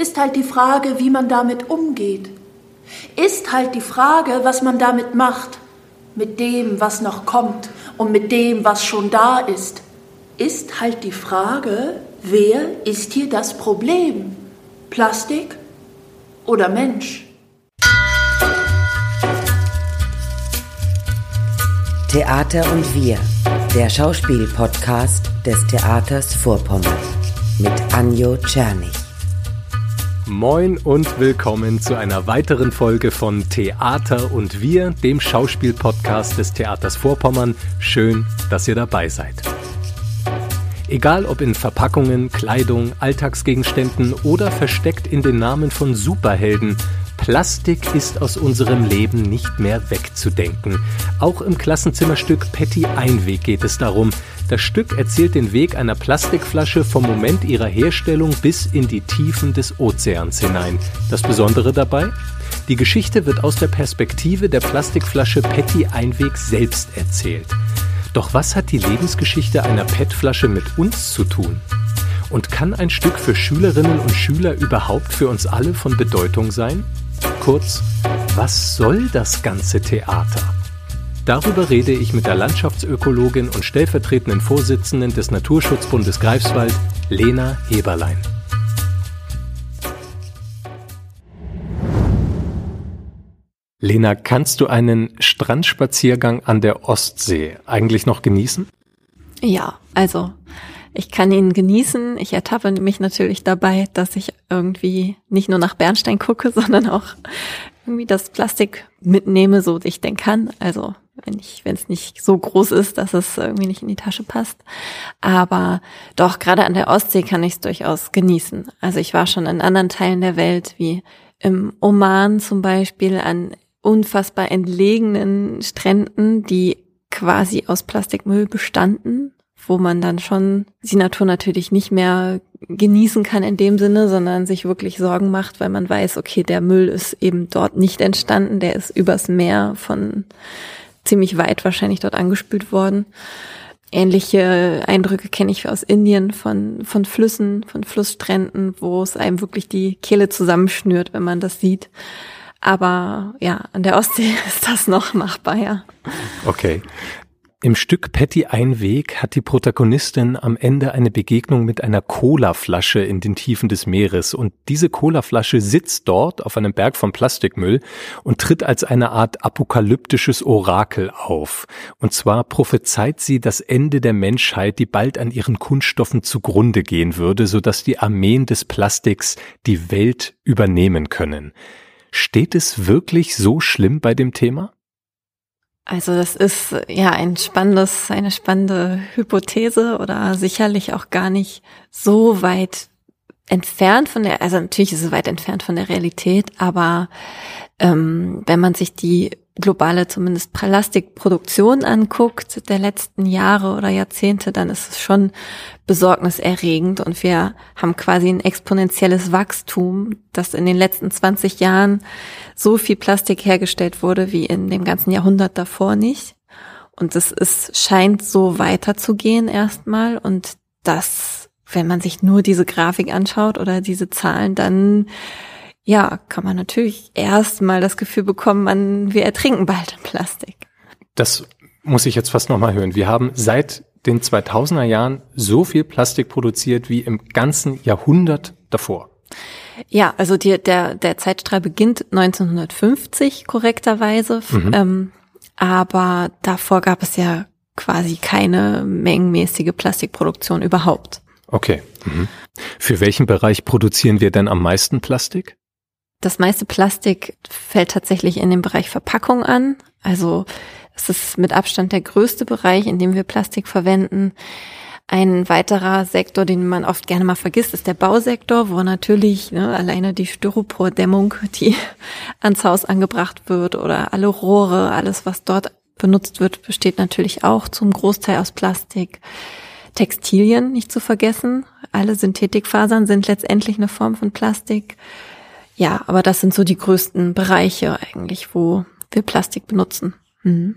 ist halt die Frage, wie man damit umgeht. Ist halt die Frage, was man damit macht. Mit dem, was noch kommt und mit dem, was schon da ist. Ist halt die Frage, wer ist hier das Problem? Plastik oder Mensch? Theater und wir, der Schauspiel-Podcast des Theaters Vorpommern mit Anjo Czernig. Moin und willkommen zu einer weiteren Folge von Theater und wir, dem Schauspiel-Podcast des Theaters Vorpommern. Schön, dass ihr dabei seid. Egal ob in Verpackungen, Kleidung, Alltagsgegenständen oder versteckt in den Namen von Superhelden, Plastik ist aus unserem Leben nicht mehr wegzudenken. Auch im Klassenzimmerstück Petty Einweg geht es darum. Das Stück erzählt den Weg einer Plastikflasche vom Moment ihrer Herstellung bis in die Tiefen des Ozeans hinein. Das Besondere dabei? Die Geschichte wird aus der Perspektive der Plastikflasche Petty Einweg selbst erzählt. Doch was hat die Lebensgeschichte einer PET-Flasche mit uns zu tun? Und kann ein Stück für Schülerinnen und Schüler überhaupt für uns alle von Bedeutung sein? Kurz, was soll das ganze Theater? Darüber rede ich mit der Landschaftsökologin und stellvertretenden Vorsitzenden des Naturschutzbundes Greifswald, Lena Heberlein. Lena, kannst du einen Strandspaziergang an der Ostsee eigentlich noch genießen? Ja, also ich kann ihn genießen. Ich ertappe mich natürlich dabei, dass ich irgendwie nicht nur nach Bernstein gucke, sondern auch irgendwie das Plastik mitnehme, so ich denn kann. Also wenn ich, wenn es nicht so groß ist, dass es irgendwie nicht in die Tasche passt. Aber doch, gerade an der Ostsee kann ich es durchaus genießen. Also ich war schon in anderen Teilen der Welt, wie im Oman zum Beispiel, an unfassbar entlegenen Stränden, die quasi aus Plastikmüll bestanden wo man dann schon die Natur natürlich nicht mehr genießen kann in dem Sinne, sondern sich wirklich Sorgen macht, weil man weiß, okay, der Müll ist eben dort nicht entstanden, der ist übers Meer von ziemlich weit wahrscheinlich dort angespült worden. Ähnliche Eindrücke kenne ich aus Indien von, von Flüssen, von Flussstränden, wo es einem wirklich die Kehle zusammenschnürt, wenn man das sieht. Aber ja, an der Ostsee ist das noch machbar, ja. Okay. Im Stück Patty Einweg hat die Protagonistin am Ende eine Begegnung mit einer Colaflasche in den Tiefen des Meeres und diese Colaflasche sitzt dort auf einem Berg von Plastikmüll und tritt als eine Art apokalyptisches Orakel auf. Und zwar prophezeit sie das Ende der Menschheit, die bald an ihren Kunststoffen zugrunde gehen würde, sodass die Armeen des Plastiks die Welt übernehmen können. Steht es wirklich so schlimm bei dem Thema? Also das ist ja ein spannendes, eine spannende Hypothese oder sicherlich auch gar nicht so weit entfernt von der, also natürlich ist es weit entfernt von der Realität, aber ähm, wenn man sich die globale zumindest Plastikproduktion anguckt der letzten Jahre oder Jahrzehnte, dann ist es schon besorgniserregend und wir haben quasi ein exponentielles Wachstum, dass in den letzten 20 Jahren so viel Plastik hergestellt wurde wie in dem ganzen Jahrhundert davor nicht. Und es ist, scheint so weiterzugehen erstmal und das, wenn man sich nur diese Grafik anschaut oder diese Zahlen, dann ja, kann man natürlich erstmal das Gefühl bekommen, man, wir ertrinken bald in Plastik. Das muss ich jetzt fast nochmal hören. Wir haben seit den 2000er Jahren so viel Plastik produziert wie im ganzen Jahrhundert davor. Ja, also die, der, der Zeitstrahl beginnt 1950 korrekterweise, mhm. ähm, aber davor gab es ja quasi keine mengenmäßige Plastikproduktion überhaupt. Okay. Mhm. Für welchen Bereich produzieren wir denn am meisten Plastik? Das meiste Plastik fällt tatsächlich in den Bereich Verpackung an. Also es ist mit Abstand der größte Bereich, in dem wir Plastik verwenden. Ein weiterer Sektor, den man oft gerne mal vergisst, ist der Bausektor, wo natürlich ne, alleine die Styropordämmung, die ans Haus angebracht wird oder alle Rohre, alles, was dort benutzt wird, besteht natürlich auch zum Großteil aus Plastik. Textilien nicht zu vergessen. Alle Synthetikfasern sind letztendlich eine Form von Plastik. Ja, aber das sind so die größten Bereiche eigentlich, wo wir Plastik benutzen. Mhm.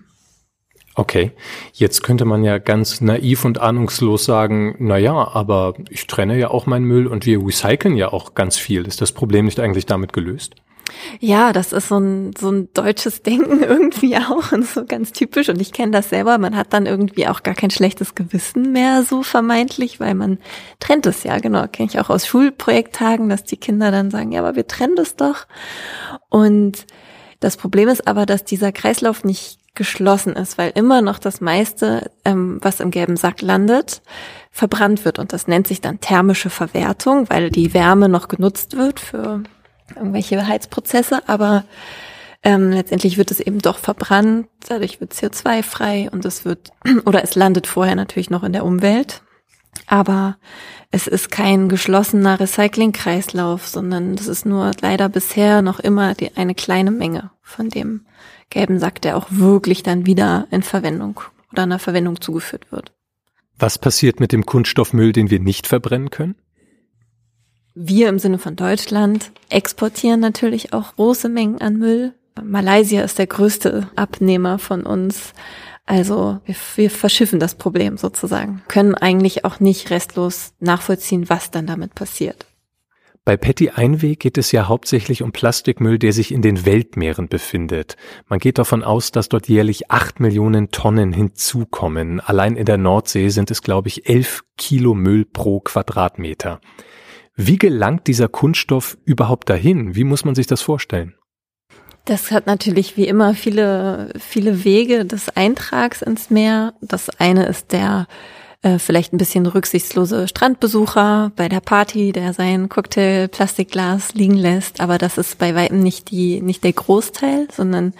Okay, jetzt könnte man ja ganz naiv und ahnungslos sagen, na ja, aber ich trenne ja auch meinen Müll und wir recyceln ja auch ganz viel. Ist das Problem nicht eigentlich damit gelöst? Ja, das ist so ein, so ein deutsches Denken irgendwie auch und so ganz typisch. Und ich kenne das selber. Man hat dann irgendwie auch gar kein schlechtes Gewissen mehr so vermeintlich, weil man trennt es ja. Genau, kenne ich auch aus Schulprojekttagen, dass die Kinder dann sagen, ja, aber wir trennen das doch. Und das Problem ist aber, dass dieser Kreislauf nicht geschlossen ist, weil immer noch das meiste, ähm, was im gelben Sack landet, verbrannt wird. Und das nennt sich dann thermische Verwertung, weil die Wärme noch genutzt wird für irgendwelche Heizprozesse. Aber ähm, letztendlich wird es eben doch verbrannt, dadurch wird CO2 frei und es wird, oder es landet vorher natürlich noch in der Umwelt. Aber es ist kein geschlossener Recyclingkreislauf, sondern das ist nur leider bisher noch immer die, eine kleine Menge von dem gelben Sack, der auch wirklich dann wieder in Verwendung oder einer Verwendung zugeführt wird. Was passiert mit dem Kunststoffmüll, den wir nicht verbrennen können? Wir im Sinne von Deutschland exportieren natürlich auch große Mengen an Müll. Malaysia ist der größte Abnehmer von uns. Also wir, wir verschiffen das Problem sozusagen, können eigentlich auch nicht restlos nachvollziehen, was dann damit passiert. Bei Petty Einweg geht es ja hauptsächlich um Plastikmüll, der sich in den Weltmeeren befindet. Man geht davon aus, dass dort jährlich acht Millionen Tonnen hinzukommen. Allein in der Nordsee sind es, glaube ich, elf Kilo Müll pro Quadratmeter. Wie gelangt dieser Kunststoff überhaupt dahin? Wie muss man sich das vorstellen? Das hat natürlich wie immer viele, viele Wege des Eintrags ins Meer. Das eine ist der äh, vielleicht ein bisschen rücksichtslose Strandbesucher bei der Party, der sein Cocktail Plastikglas liegen lässt, aber das ist bei weitem nicht die nicht der Großteil, sondern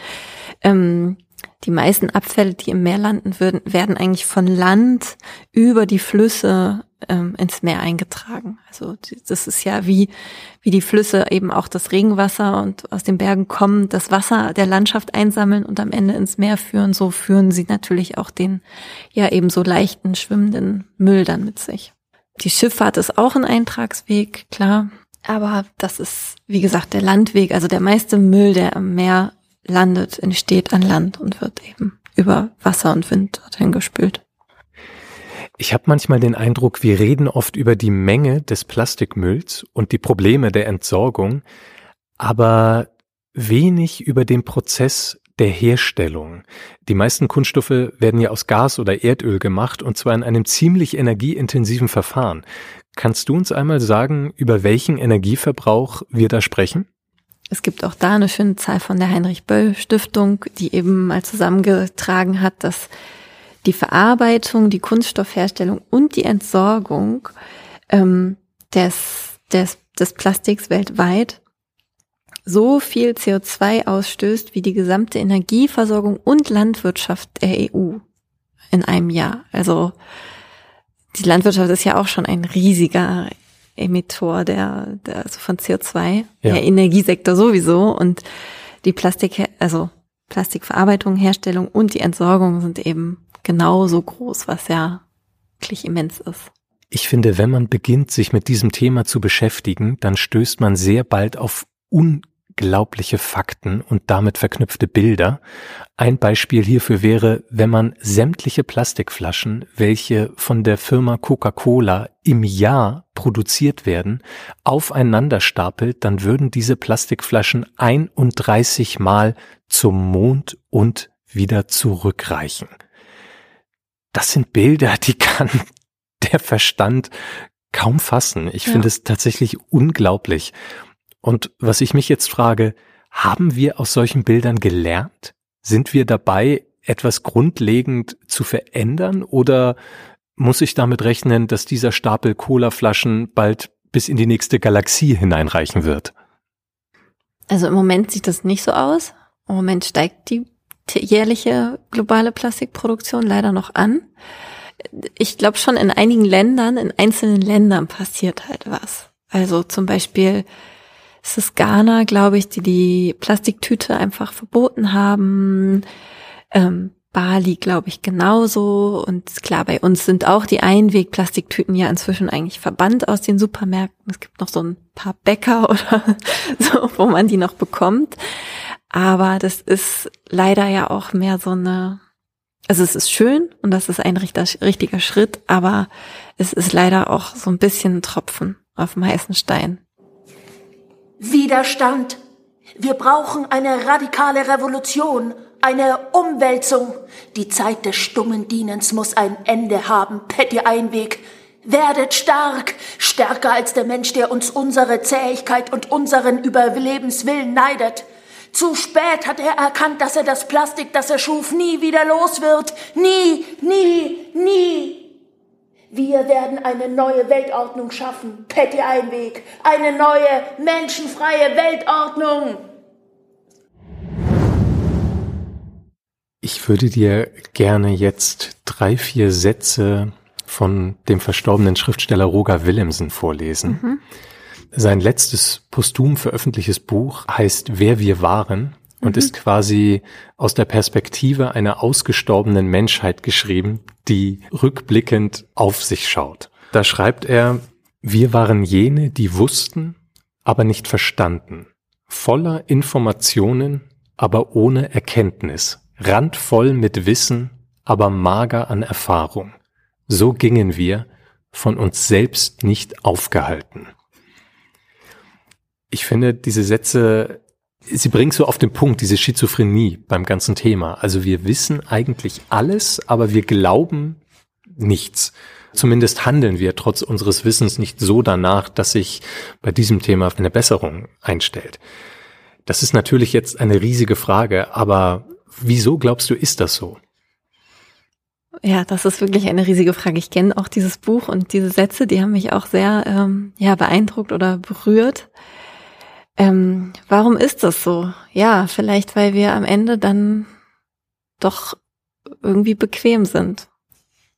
ähm, die meisten Abfälle, die im Meer landen würden, werden eigentlich von Land über die Flüsse ähm, ins Meer eingetragen. Also das ist ja wie, wie die Flüsse eben auch das Regenwasser und aus den Bergen kommen, das Wasser der Landschaft einsammeln und am Ende ins Meer führen. So führen sie natürlich auch den ja eben so leichten schwimmenden Müll dann mit sich. Die Schifffahrt ist auch ein Eintragsweg, klar. Aber das ist, wie gesagt, der Landweg. Also der meiste Müll, der am Meer landet, entsteht an Land und wird eben über Wasser und Wind dorthin gespült. Ich habe manchmal den Eindruck, wir reden oft über die Menge des Plastikmülls und die Probleme der Entsorgung, aber wenig über den Prozess der Herstellung. Die meisten Kunststoffe werden ja aus Gas oder Erdöl gemacht und zwar in einem ziemlich energieintensiven Verfahren. Kannst du uns einmal sagen, über welchen Energieverbrauch wir da sprechen? Es gibt auch da eine schöne Zahl von der Heinrich Böll Stiftung, die eben mal zusammengetragen hat, dass die Verarbeitung, die Kunststoffherstellung und die Entsorgung ähm, des, des, des Plastiks weltweit so viel CO2 ausstößt wie die gesamte Energieversorgung und Landwirtschaft der EU in einem Jahr. Also die Landwirtschaft ist ja auch schon ein riesiger Emittor der, der also von CO2, ja. der Energiesektor sowieso und die Plastik, also Plastikverarbeitung, Herstellung und die Entsorgung sind eben genauso groß, was ja wirklich immens ist. Ich finde, wenn man beginnt, sich mit diesem Thema zu beschäftigen, dann stößt man sehr bald auf unglaubliche Fakten und damit verknüpfte Bilder. Ein Beispiel hierfür wäre, wenn man sämtliche Plastikflaschen, welche von der Firma Coca-Cola im Jahr produziert werden, aufeinander stapelt, dann würden diese Plastikflaschen 31 Mal zum Mond und wieder zurückreichen das sind Bilder, die kann der Verstand kaum fassen. Ich ja. finde es tatsächlich unglaublich. Und was ich mich jetzt frage, haben wir aus solchen Bildern gelernt? Sind wir dabei, etwas grundlegend zu verändern oder muss ich damit rechnen, dass dieser Stapel Colaflaschen bald bis in die nächste Galaxie hineinreichen wird? Also im Moment sieht das nicht so aus. Im Moment steigt die jährliche globale Plastikproduktion leider noch an. Ich glaube schon in einigen Ländern, in einzelnen Ländern passiert halt was. Also zum Beispiel ist es Ghana, glaube ich, die die Plastiktüte einfach verboten haben. Ähm, Bali, glaube ich, genauso. Und klar, bei uns sind auch die Einwegplastiktüten ja inzwischen eigentlich verbannt aus den Supermärkten. Es gibt noch so ein paar Bäcker oder so, wo man die noch bekommt. Aber das ist leider ja auch mehr so eine also es ist schön und das ist ein richtiger Schritt, aber es ist leider auch so ein bisschen ein Tropfen auf dem heißen Stein. Widerstand. Wir brauchen eine radikale Revolution, eine Umwälzung. Die Zeit des stummen Dienens muss ein Ende haben. Petty Einweg. Werdet stark, stärker als der Mensch, der uns unsere Zähigkeit und unseren Überlebenswillen neidet. Zu spät hat er erkannt, dass er das Plastik, das er schuf, nie wieder los wird. Nie, nie, nie. Wir werden eine neue Weltordnung schaffen. Petty Einweg. Eine neue, menschenfreie Weltordnung. Ich würde dir gerne jetzt drei, vier Sätze von dem verstorbenen Schriftsteller Roger Willemsen vorlesen. Mhm. Sein letztes posthum veröffentlichtes Buch heißt Wer wir waren und mhm. ist quasi aus der Perspektive einer ausgestorbenen Menschheit geschrieben, die rückblickend auf sich schaut. Da schreibt er, wir waren jene, die wussten, aber nicht verstanden, voller Informationen, aber ohne Erkenntnis, randvoll mit Wissen, aber mager an Erfahrung. So gingen wir, von uns selbst nicht aufgehalten ich finde diese Sätze, sie bringen so auf den Punkt, diese Schizophrenie beim ganzen Thema. Also wir wissen eigentlich alles, aber wir glauben nichts. Zumindest handeln wir trotz unseres Wissens nicht so danach, dass sich bei diesem Thema eine Besserung einstellt. Das ist natürlich jetzt eine riesige Frage, aber wieso glaubst du, ist das so? Ja, das ist wirklich eine riesige Frage. Ich kenne auch dieses Buch und diese Sätze, die haben mich auch sehr ähm, ja, beeindruckt oder berührt. Ähm, warum ist das so? Ja, vielleicht weil wir am Ende dann doch irgendwie bequem sind.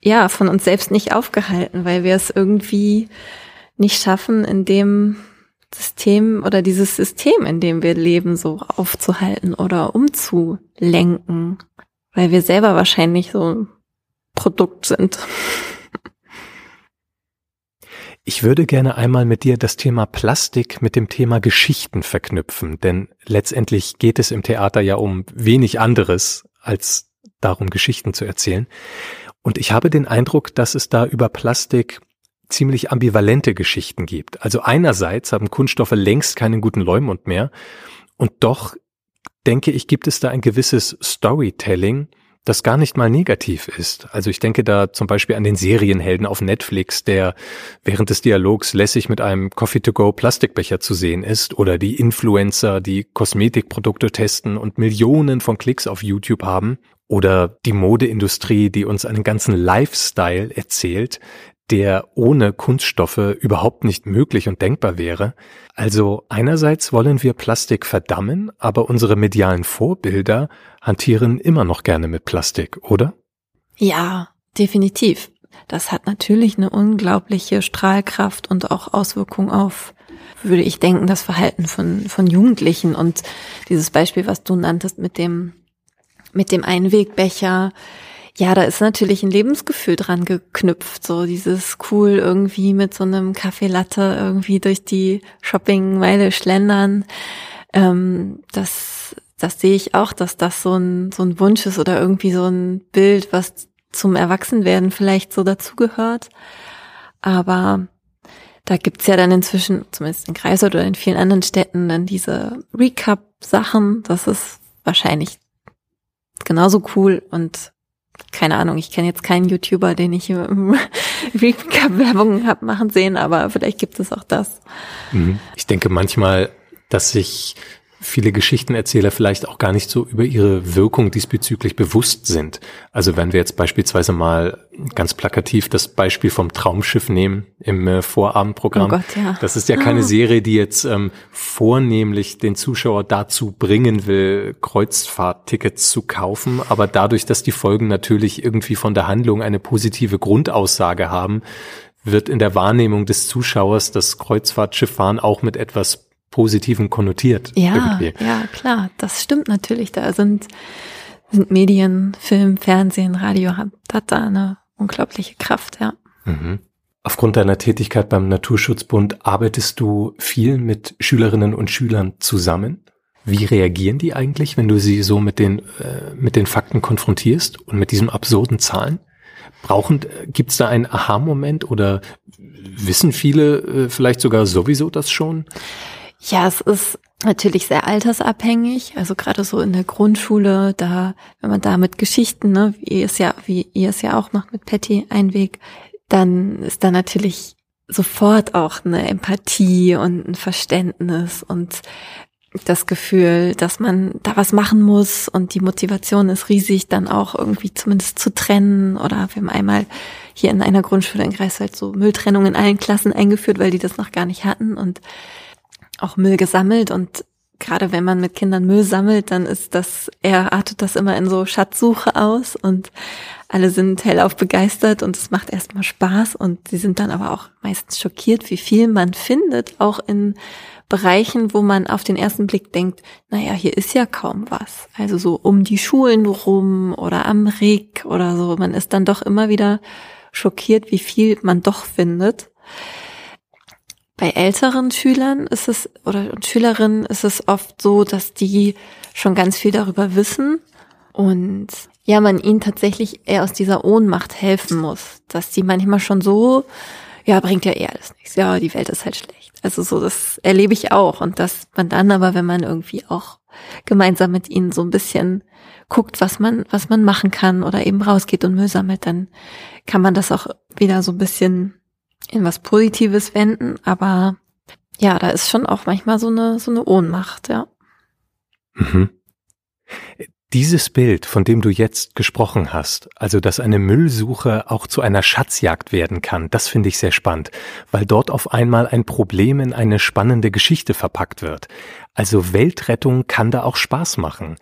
Ja, von uns selbst nicht aufgehalten, weil wir es irgendwie nicht schaffen, in dem System oder dieses System, in dem wir leben, so aufzuhalten oder umzulenken, weil wir selber wahrscheinlich so ein Produkt sind. Ich würde gerne einmal mit dir das Thema Plastik mit dem Thema Geschichten verknüpfen, denn letztendlich geht es im Theater ja um wenig anderes als darum, Geschichten zu erzählen. Und ich habe den Eindruck, dass es da über Plastik ziemlich ambivalente Geschichten gibt. Also einerseits haben Kunststoffe längst keinen guten Leumund mehr und doch denke ich, gibt es da ein gewisses Storytelling, das gar nicht mal negativ ist. Also ich denke da zum Beispiel an den Serienhelden auf Netflix, der während des Dialogs lässig mit einem Coffee-to-go Plastikbecher zu sehen ist, oder die Influencer, die Kosmetikprodukte testen und Millionen von Klicks auf YouTube haben, oder die Modeindustrie, die uns einen ganzen Lifestyle erzählt, der ohne Kunststoffe überhaupt nicht möglich und denkbar wäre. Also einerseits wollen wir Plastik verdammen, aber unsere medialen Vorbilder hantieren immer noch gerne mit Plastik, oder? Ja, definitiv. Das hat natürlich eine unglaubliche Strahlkraft und auch Auswirkungen auf, würde ich denken, das Verhalten von, von Jugendlichen und dieses Beispiel, was du nanntest mit dem, mit dem Einwegbecher, ja, da ist natürlich ein Lebensgefühl dran geknüpft, so dieses cool irgendwie mit so einem Kaffeelatte irgendwie durch die Shoppingmeile schlendern. Ähm, das, das sehe ich auch, dass das so ein, so ein Wunsch ist oder irgendwie so ein Bild, was zum Erwachsenwerden vielleicht so dazugehört. Aber da gibt's ja dann inzwischen, zumindest in Greifswald oder in vielen anderen Städten, dann diese Recap-Sachen. Das ist wahrscheinlich genauso cool und keine Ahnung, ich kenne jetzt keinen YouTuber, den ich Recap-Werbung habe machen sehen, aber vielleicht gibt es auch das. Mhm. Ich denke manchmal, dass sich viele Geschichtenerzähler vielleicht auch gar nicht so über ihre Wirkung diesbezüglich bewusst sind. Also wenn wir jetzt beispielsweise mal ganz plakativ das Beispiel vom Traumschiff nehmen im äh, Vorabendprogramm. Oh Gott, ja. Das ist ja keine oh. Serie, die jetzt ähm, vornehmlich den Zuschauer dazu bringen will, Kreuzfahrttickets zu kaufen. Aber dadurch, dass die Folgen natürlich irgendwie von der Handlung eine positive Grundaussage haben, wird in der Wahrnehmung des Zuschauers das Kreuzfahrtschifffahren auch mit etwas Positiven konnotiert. Ja, irgendwie. ja, klar, das stimmt natürlich. Da sind, sind Medien, Film, Fernsehen, Radio, hat, hat da eine unglaubliche Kraft, ja. Mhm. Aufgrund deiner Tätigkeit beim Naturschutzbund arbeitest du viel mit Schülerinnen und Schülern zusammen? Wie reagieren die eigentlich, wenn du sie so mit den, äh, mit den Fakten konfrontierst und mit diesen absurden Zahlen? Brauchen, gibt es da einen Aha-Moment oder wissen viele äh, vielleicht sogar sowieso das schon? Ja, es ist natürlich sehr altersabhängig. Also gerade so in der Grundschule, da, wenn man da mit Geschichten, ne, wie ihr es ja, wie ihr es ja auch macht mit Patty Einweg, dann ist da natürlich sofort auch eine Empathie und ein Verständnis und das Gefühl, dass man da was machen muss und die Motivation ist riesig, dann auch irgendwie zumindest zu trennen. Oder wir haben einmal hier in einer Grundschule in Greifswald so Mülltrennung in allen Klassen eingeführt, weil die das noch gar nicht hatten und auch Müll gesammelt und gerade wenn man mit Kindern Müll sammelt, dann ist das, er artet das immer in so Schatzsuche aus und alle sind hellauf begeistert und es macht erstmal Spaß und sie sind dann aber auch meistens schockiert, wie viel man findet, auch in Bereichen, wo man auf den ersten Blick denkt, naja, hier ist ja kaum was. Also so um die Schulen rum oder am Reg oder so. Man ist dann doch immer wieder schockiert, wie viel man doch findet. Bei älteren Schülern ist es oder Schülerinnen ist es oft so, dass die schon ganz viel darüber wissen und ja, man ihnen tatsächlich eher aus dieser Ohnmacht helfen muss, dass die manchmal schon so, ja, bringt ja eh alles nichts. Ja, die Welt ist halt schlecht. Also so, das erlebe ich auch und dass man dann aber, wenn man irgendwie auch gemeinsam mit ihnen so ein bisschen guckt, was man, was man machen kann oder eben rausgeht und Müll sammelt, dann kann man das auch wieder so ein bisschen in was Positives wenden, aber ja, da ist schon auch manchmal so eine, so eine Ohnmacht, ja. Mhm. Dieses Bild, von dem du jetzt gesprochen hast, also dass eine Müllsuche auch zu einer Schatzjagd werden kann, das finde ich sehr spannend, weil dort auf einmal ein Problem in eine spannende Geschichte verpackt wird. Also Weltrettung kann da auch Spaß machen.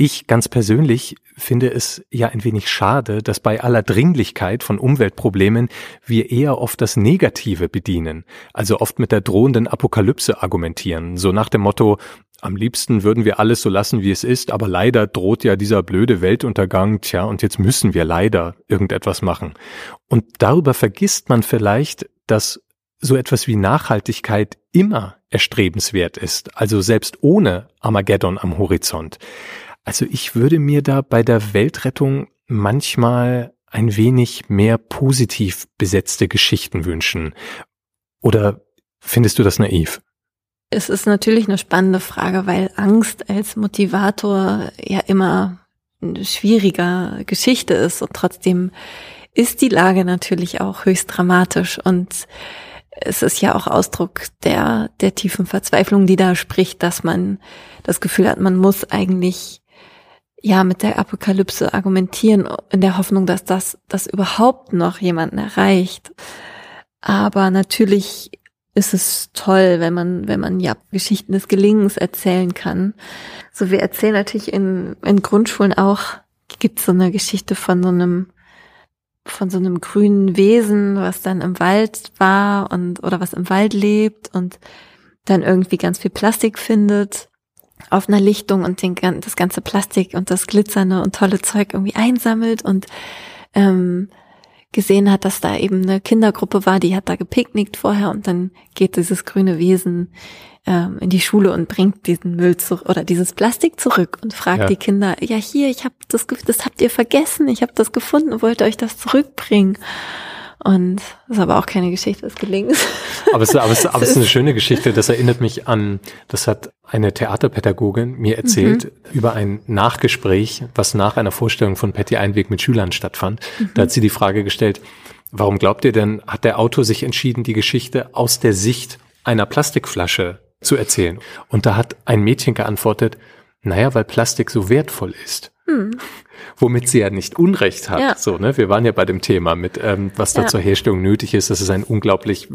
Ich ganz persönlich finde es ja ein wenig schade, dass bei aller Dringlichkeit von Umweltproblemen wir eher oft das Negative bedienen, also oft mit der drohenden Apokalypse argumentieren, so nach dem Motto, am liebsten würden wir alles so lassen, wie es ist, aber leider droht ja dieser blöde Weltuntergang, tja, und jetzt müssen wir leider irgendetwas machen. Und darüber vergisst man vielleicht, dass so etwas wie Nachhaltigkeit immer erstrebenswert ist, also selbst ohne Armageddon am Horizont. Also ich würde mir da bei der Weltrettung manchmal ein wenig mehr positiv besetzte Geschichten wünschen. Oder findest du das naiv? Es ist natürlich eine spannende Frage, weil Angst als Motivator ja immer eine schwieriger Geschichte ist und trotzdem ist die Lage natürlich auch höchst dramatisch und es ist ja auch Ausdruck der, der tiefen Verzweiflung, die da spricht, dass man das Gefühl hat, man muss eigentlich ja mit der Apokalypse argumentieren in der Hoffnung, dass das, das überhaupt noch jemanden erreicht. Aber natürlich ist es toll, wenn man, wenn man ja Geschichten des Gelingens erzählen kann. So, wir erzählen natürlich in, in Grundschulen auch, gibt es so eine Geschichte von so einem, von so einem grünen Wesen, was dann im Wald war und, oder was im Wald lebt und dann irgendwie ganz viel Plastik findet auf einer Lichtung und den, das ganze Plastik und das glitzernde und tolle Zeug irgendwie einsammelt und ähm, gesehen hat, dass da eben eine Kindergruppe war, die hat da gepicknickt vorher und dann geht dieses grüne Wesen ähm, in die Schule und bringt diesen Müll zurück oder dieses Plastik zurück und fragt ja. die Kinder, ja hier, ich habe das, das habt ihr vergessen, ich habe das gefunden, wollt ihr euch das zurückbringen? Und das ist aber auch keine Geschichte des Gelingens. Aber es, aber, es, aber es ist eine schöne Geschichte. Das erinnert mich an, das hat eine Theaterpädagogin mir erzählt mhm. über ein Nachgespräch, was nach einer Vorstellung von Patty Einweg mit Schülern stattfand. Mhm. Da hat sie die Frage gestellt, warum glaubt ihr denn, hat der Autor sich entschieden, die Geschichte aus der Sicht einer Plastikflasche zu erzählen? Und da hat ein Mädchen geantwortet, naja, weil Plastik so wertvoll ist. Hm. Womit sie ja nicht Unrecht hat. Ja. So, ne? Wir waren ja bei dem Thema mit, ähm, was da ja. zur Herstellung nötig ist, dass es ein unglaublich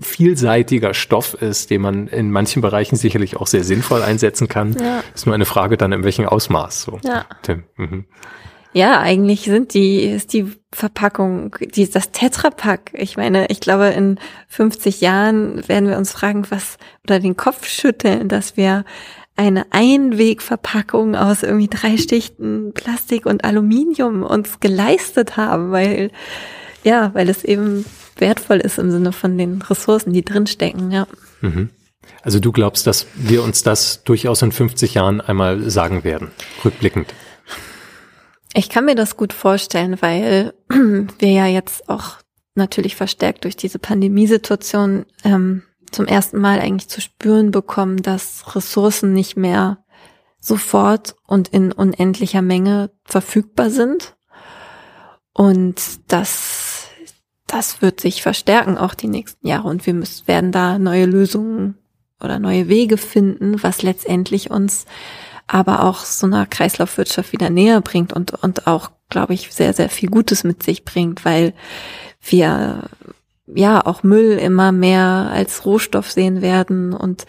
vielseitiger Stoff ist, den man in manchen Bereichen sicherlich auch sehr sinnvoll einsetzen kann. Ja. Ist nur eine Frage dann, in welchem Ausmaß. So. Ja. Tim. Mhm. Ja, eigentlich sind die, ist die Verpackung, die, das Tetrapack. Ich meine, ich glaube, in 50 Jahren werden wir uns fragen, was, oder den Kopf schütteln, dass wir eine Einwegverpackung aus irgendwie drei Stichten Plastik und Aluminium uns geleistet haben, weil, ja, weil es eben wertvoll ist im Sinne von den Ressourcen, die drinstecken, ja. Mhm. Also du glaubst, dass wir uns das durchaus in 50 Jahren einmal sagen werden, rückblickend? Ich kann mir das gut vorstellen, weil wir ja jetzt auch natürlich verstärkt durch diese Pandemiesituation ähm, zum ersten Mal eigentlich zu spüren bekommen, dass Ressourcen nicht mehr sofort und in unendlicher Menge verfügbar sind. Und das, das wird sich verstärken auch die nächsten Jahre. Und wir müssen, werden da neue Lösungen oder neue Wege finden, was letztendlich uns aber auch so einer Kreislaufwirtschaft wieder näher bringt und, und auch, glaube ich, sehr, sehr viel Gutes mit sich bringt, weil wir ja auch Müll immer mehr als Rohstoff sehen werden und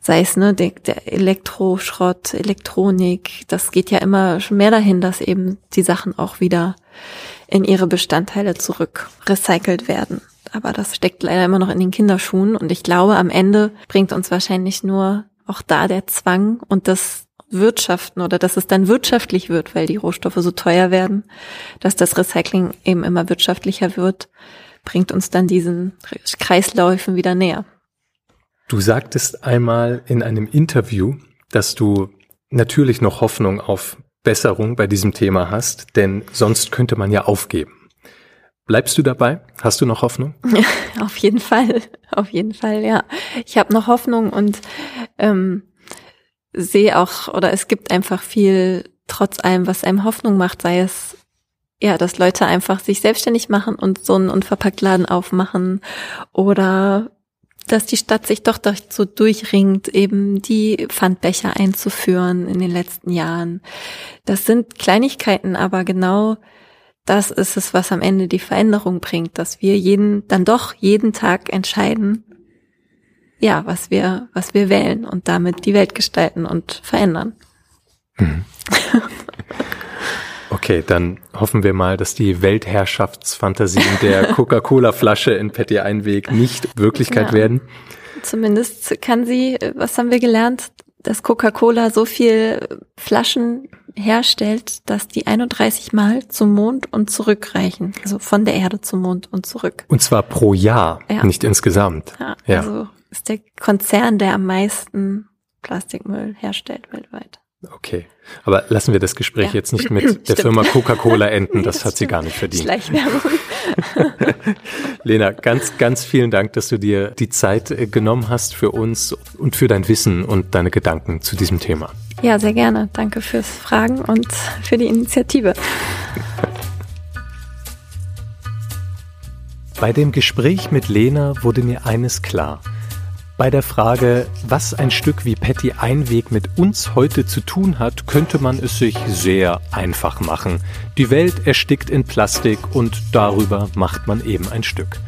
sei es ne der, der Elektroschrott, Elektronik, das geht ja immer mehr dahin, dass eben die Sachen auch wieder in ihre Bestandteile zurück recycelt werden. Aber das steckt leider immer noch in den Kinderschuhen und ich glaube, am Ende bringt uns wahrscheinlich nur auch da der Zwang und das Wirtschaften oder dass es dann wirtschaftlich wird, weil die Rohstoffe so teuer werden, dass das Recycling eben immer wirtschaftlicher wird, bringt uns dann diesen Kreisläufen wieder näher. Du sagtest einmal in einem Interview, dass du natürlich noch Hoffnung auf Besserung bei diesem Thema hast, denn sonst könnte man ja aufgeben. Bleibst du dabei? Hast du noch Hoffnung? Auf jeden Fall, auf jeden Fall, ja. Ich habe noch Hoffnung und ähm, sehe auch, oder es gibt einfach viel, trotz allem, was einem Hoffnung macht, sei es ja, dass Leute einfach sich selbstständig machen und so einen Unverpacktladen aufmachen oder dass die Stadt sich doch dazu durchringt, eben die Pfandbecher einzuführen in den letzten Jahren. Das sind Kleinigkeiten, aber genau das ist es, was am Ende die Veränderung bringt, dass wir jeden, dann doch jeden Tag entscheiden, ja, was wir, was wir wählen und damit die Welt gestalten und verändern. Mhm. Okay, dann hoffen wir mal, dass die Weltherrschaftsfantasien der Coca-Cola-Flasche in Petty Einweg nicht Wirklichkeit ja. werden. Zumindest kann sie, was haben wir gelernt, dass Coca-Cola so viel Flaschen herstellt, dass die 31 Mal zum Mond und zurückreichen. Also von der Erde zum Mond und zurück. Und zwar pro Jahr, ja. nicht insgesamt. Ja, ja. Also ist der Konzern, der am meisten Plastikmüll herstellt weltweit. Okay, aber lassen wir das Gespräch ja. jetzt nicht mit der Firma Coca-Cola enden, das, das hat sie gar nicht verdient. Schleichwerbung. Lena, ganz, ganz vielen Dank, dass du dir die Zeit äh, genommen hast für uns und für dein Wissen und deine Gedanken zu diesem Thema. Ja, sehr gerne. Danke fürs Fragen und für die Initiative. Bei dem Gespräch mit Lena wurde mir eines klar – bei der Frage, was ein Stück wie Patty Einweg mit uns heute zu tun hat, könnte man es sich sehr einfach machen. Die Welt erstickt in Plastik und darüber macht man eben ein Stück.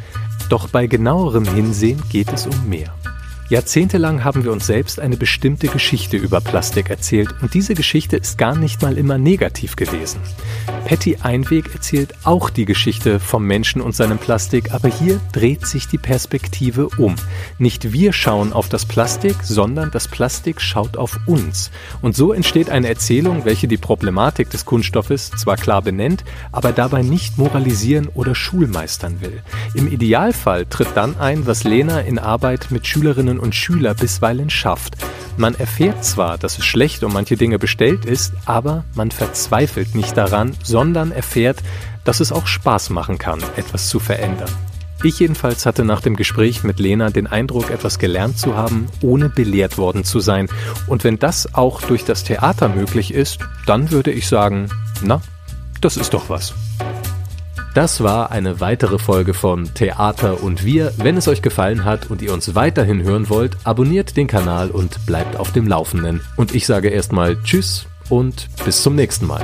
Doch bei genauerem Hinsehen geht es um mehr. Jahrzehntelang haben wir uns selbst eine bestimmte Geschichte über Plastik erzählt und diese Geschichte ist gar nicht mal immer negativ gewesen. Patty Einweg erzählt auch die Geschichte vom Menschen und seinem Plastik, aber hier dreht sich die Perspektive um. Nicht wir schauen auf das Plastik, sondern das Plastik schaut auf uns. Und so entsteht eine Erzählung, welche die Problematik des Kunststoffes zwar klar benennt, aber dabei nicht moralisieren oder schulmeistern will. Im Idealfall tritt dann ein, was Lena in Arbeit mit Schülerinnen und Schülern bisweilen schafft. Man erfährt zwar, dass es schlecht um manche Dinge bestellt ist, aber man verzweifelt nicht daran, sondern erfährt, dass es auch Spaß machen kann, etwas zu verändern. Ich jedenfalls hatte nach dem Gespräch mit Lena den Eindruck, etwas gelernt zu haben, ohne belehrt worden zu sein. Und wenn das auch durch das Theater möglich ist, dann würde ich sagen, na, das ist doch was. Das war eine weitere Folge von Theater und wir. Wenn es euch gefallen hat und ihr uns weiterhin hören wollt, abonniert den Kanal und bleibt auf dem Laufenden. Und ich sage erstmal Tschüss und bis zum nächsten Mal.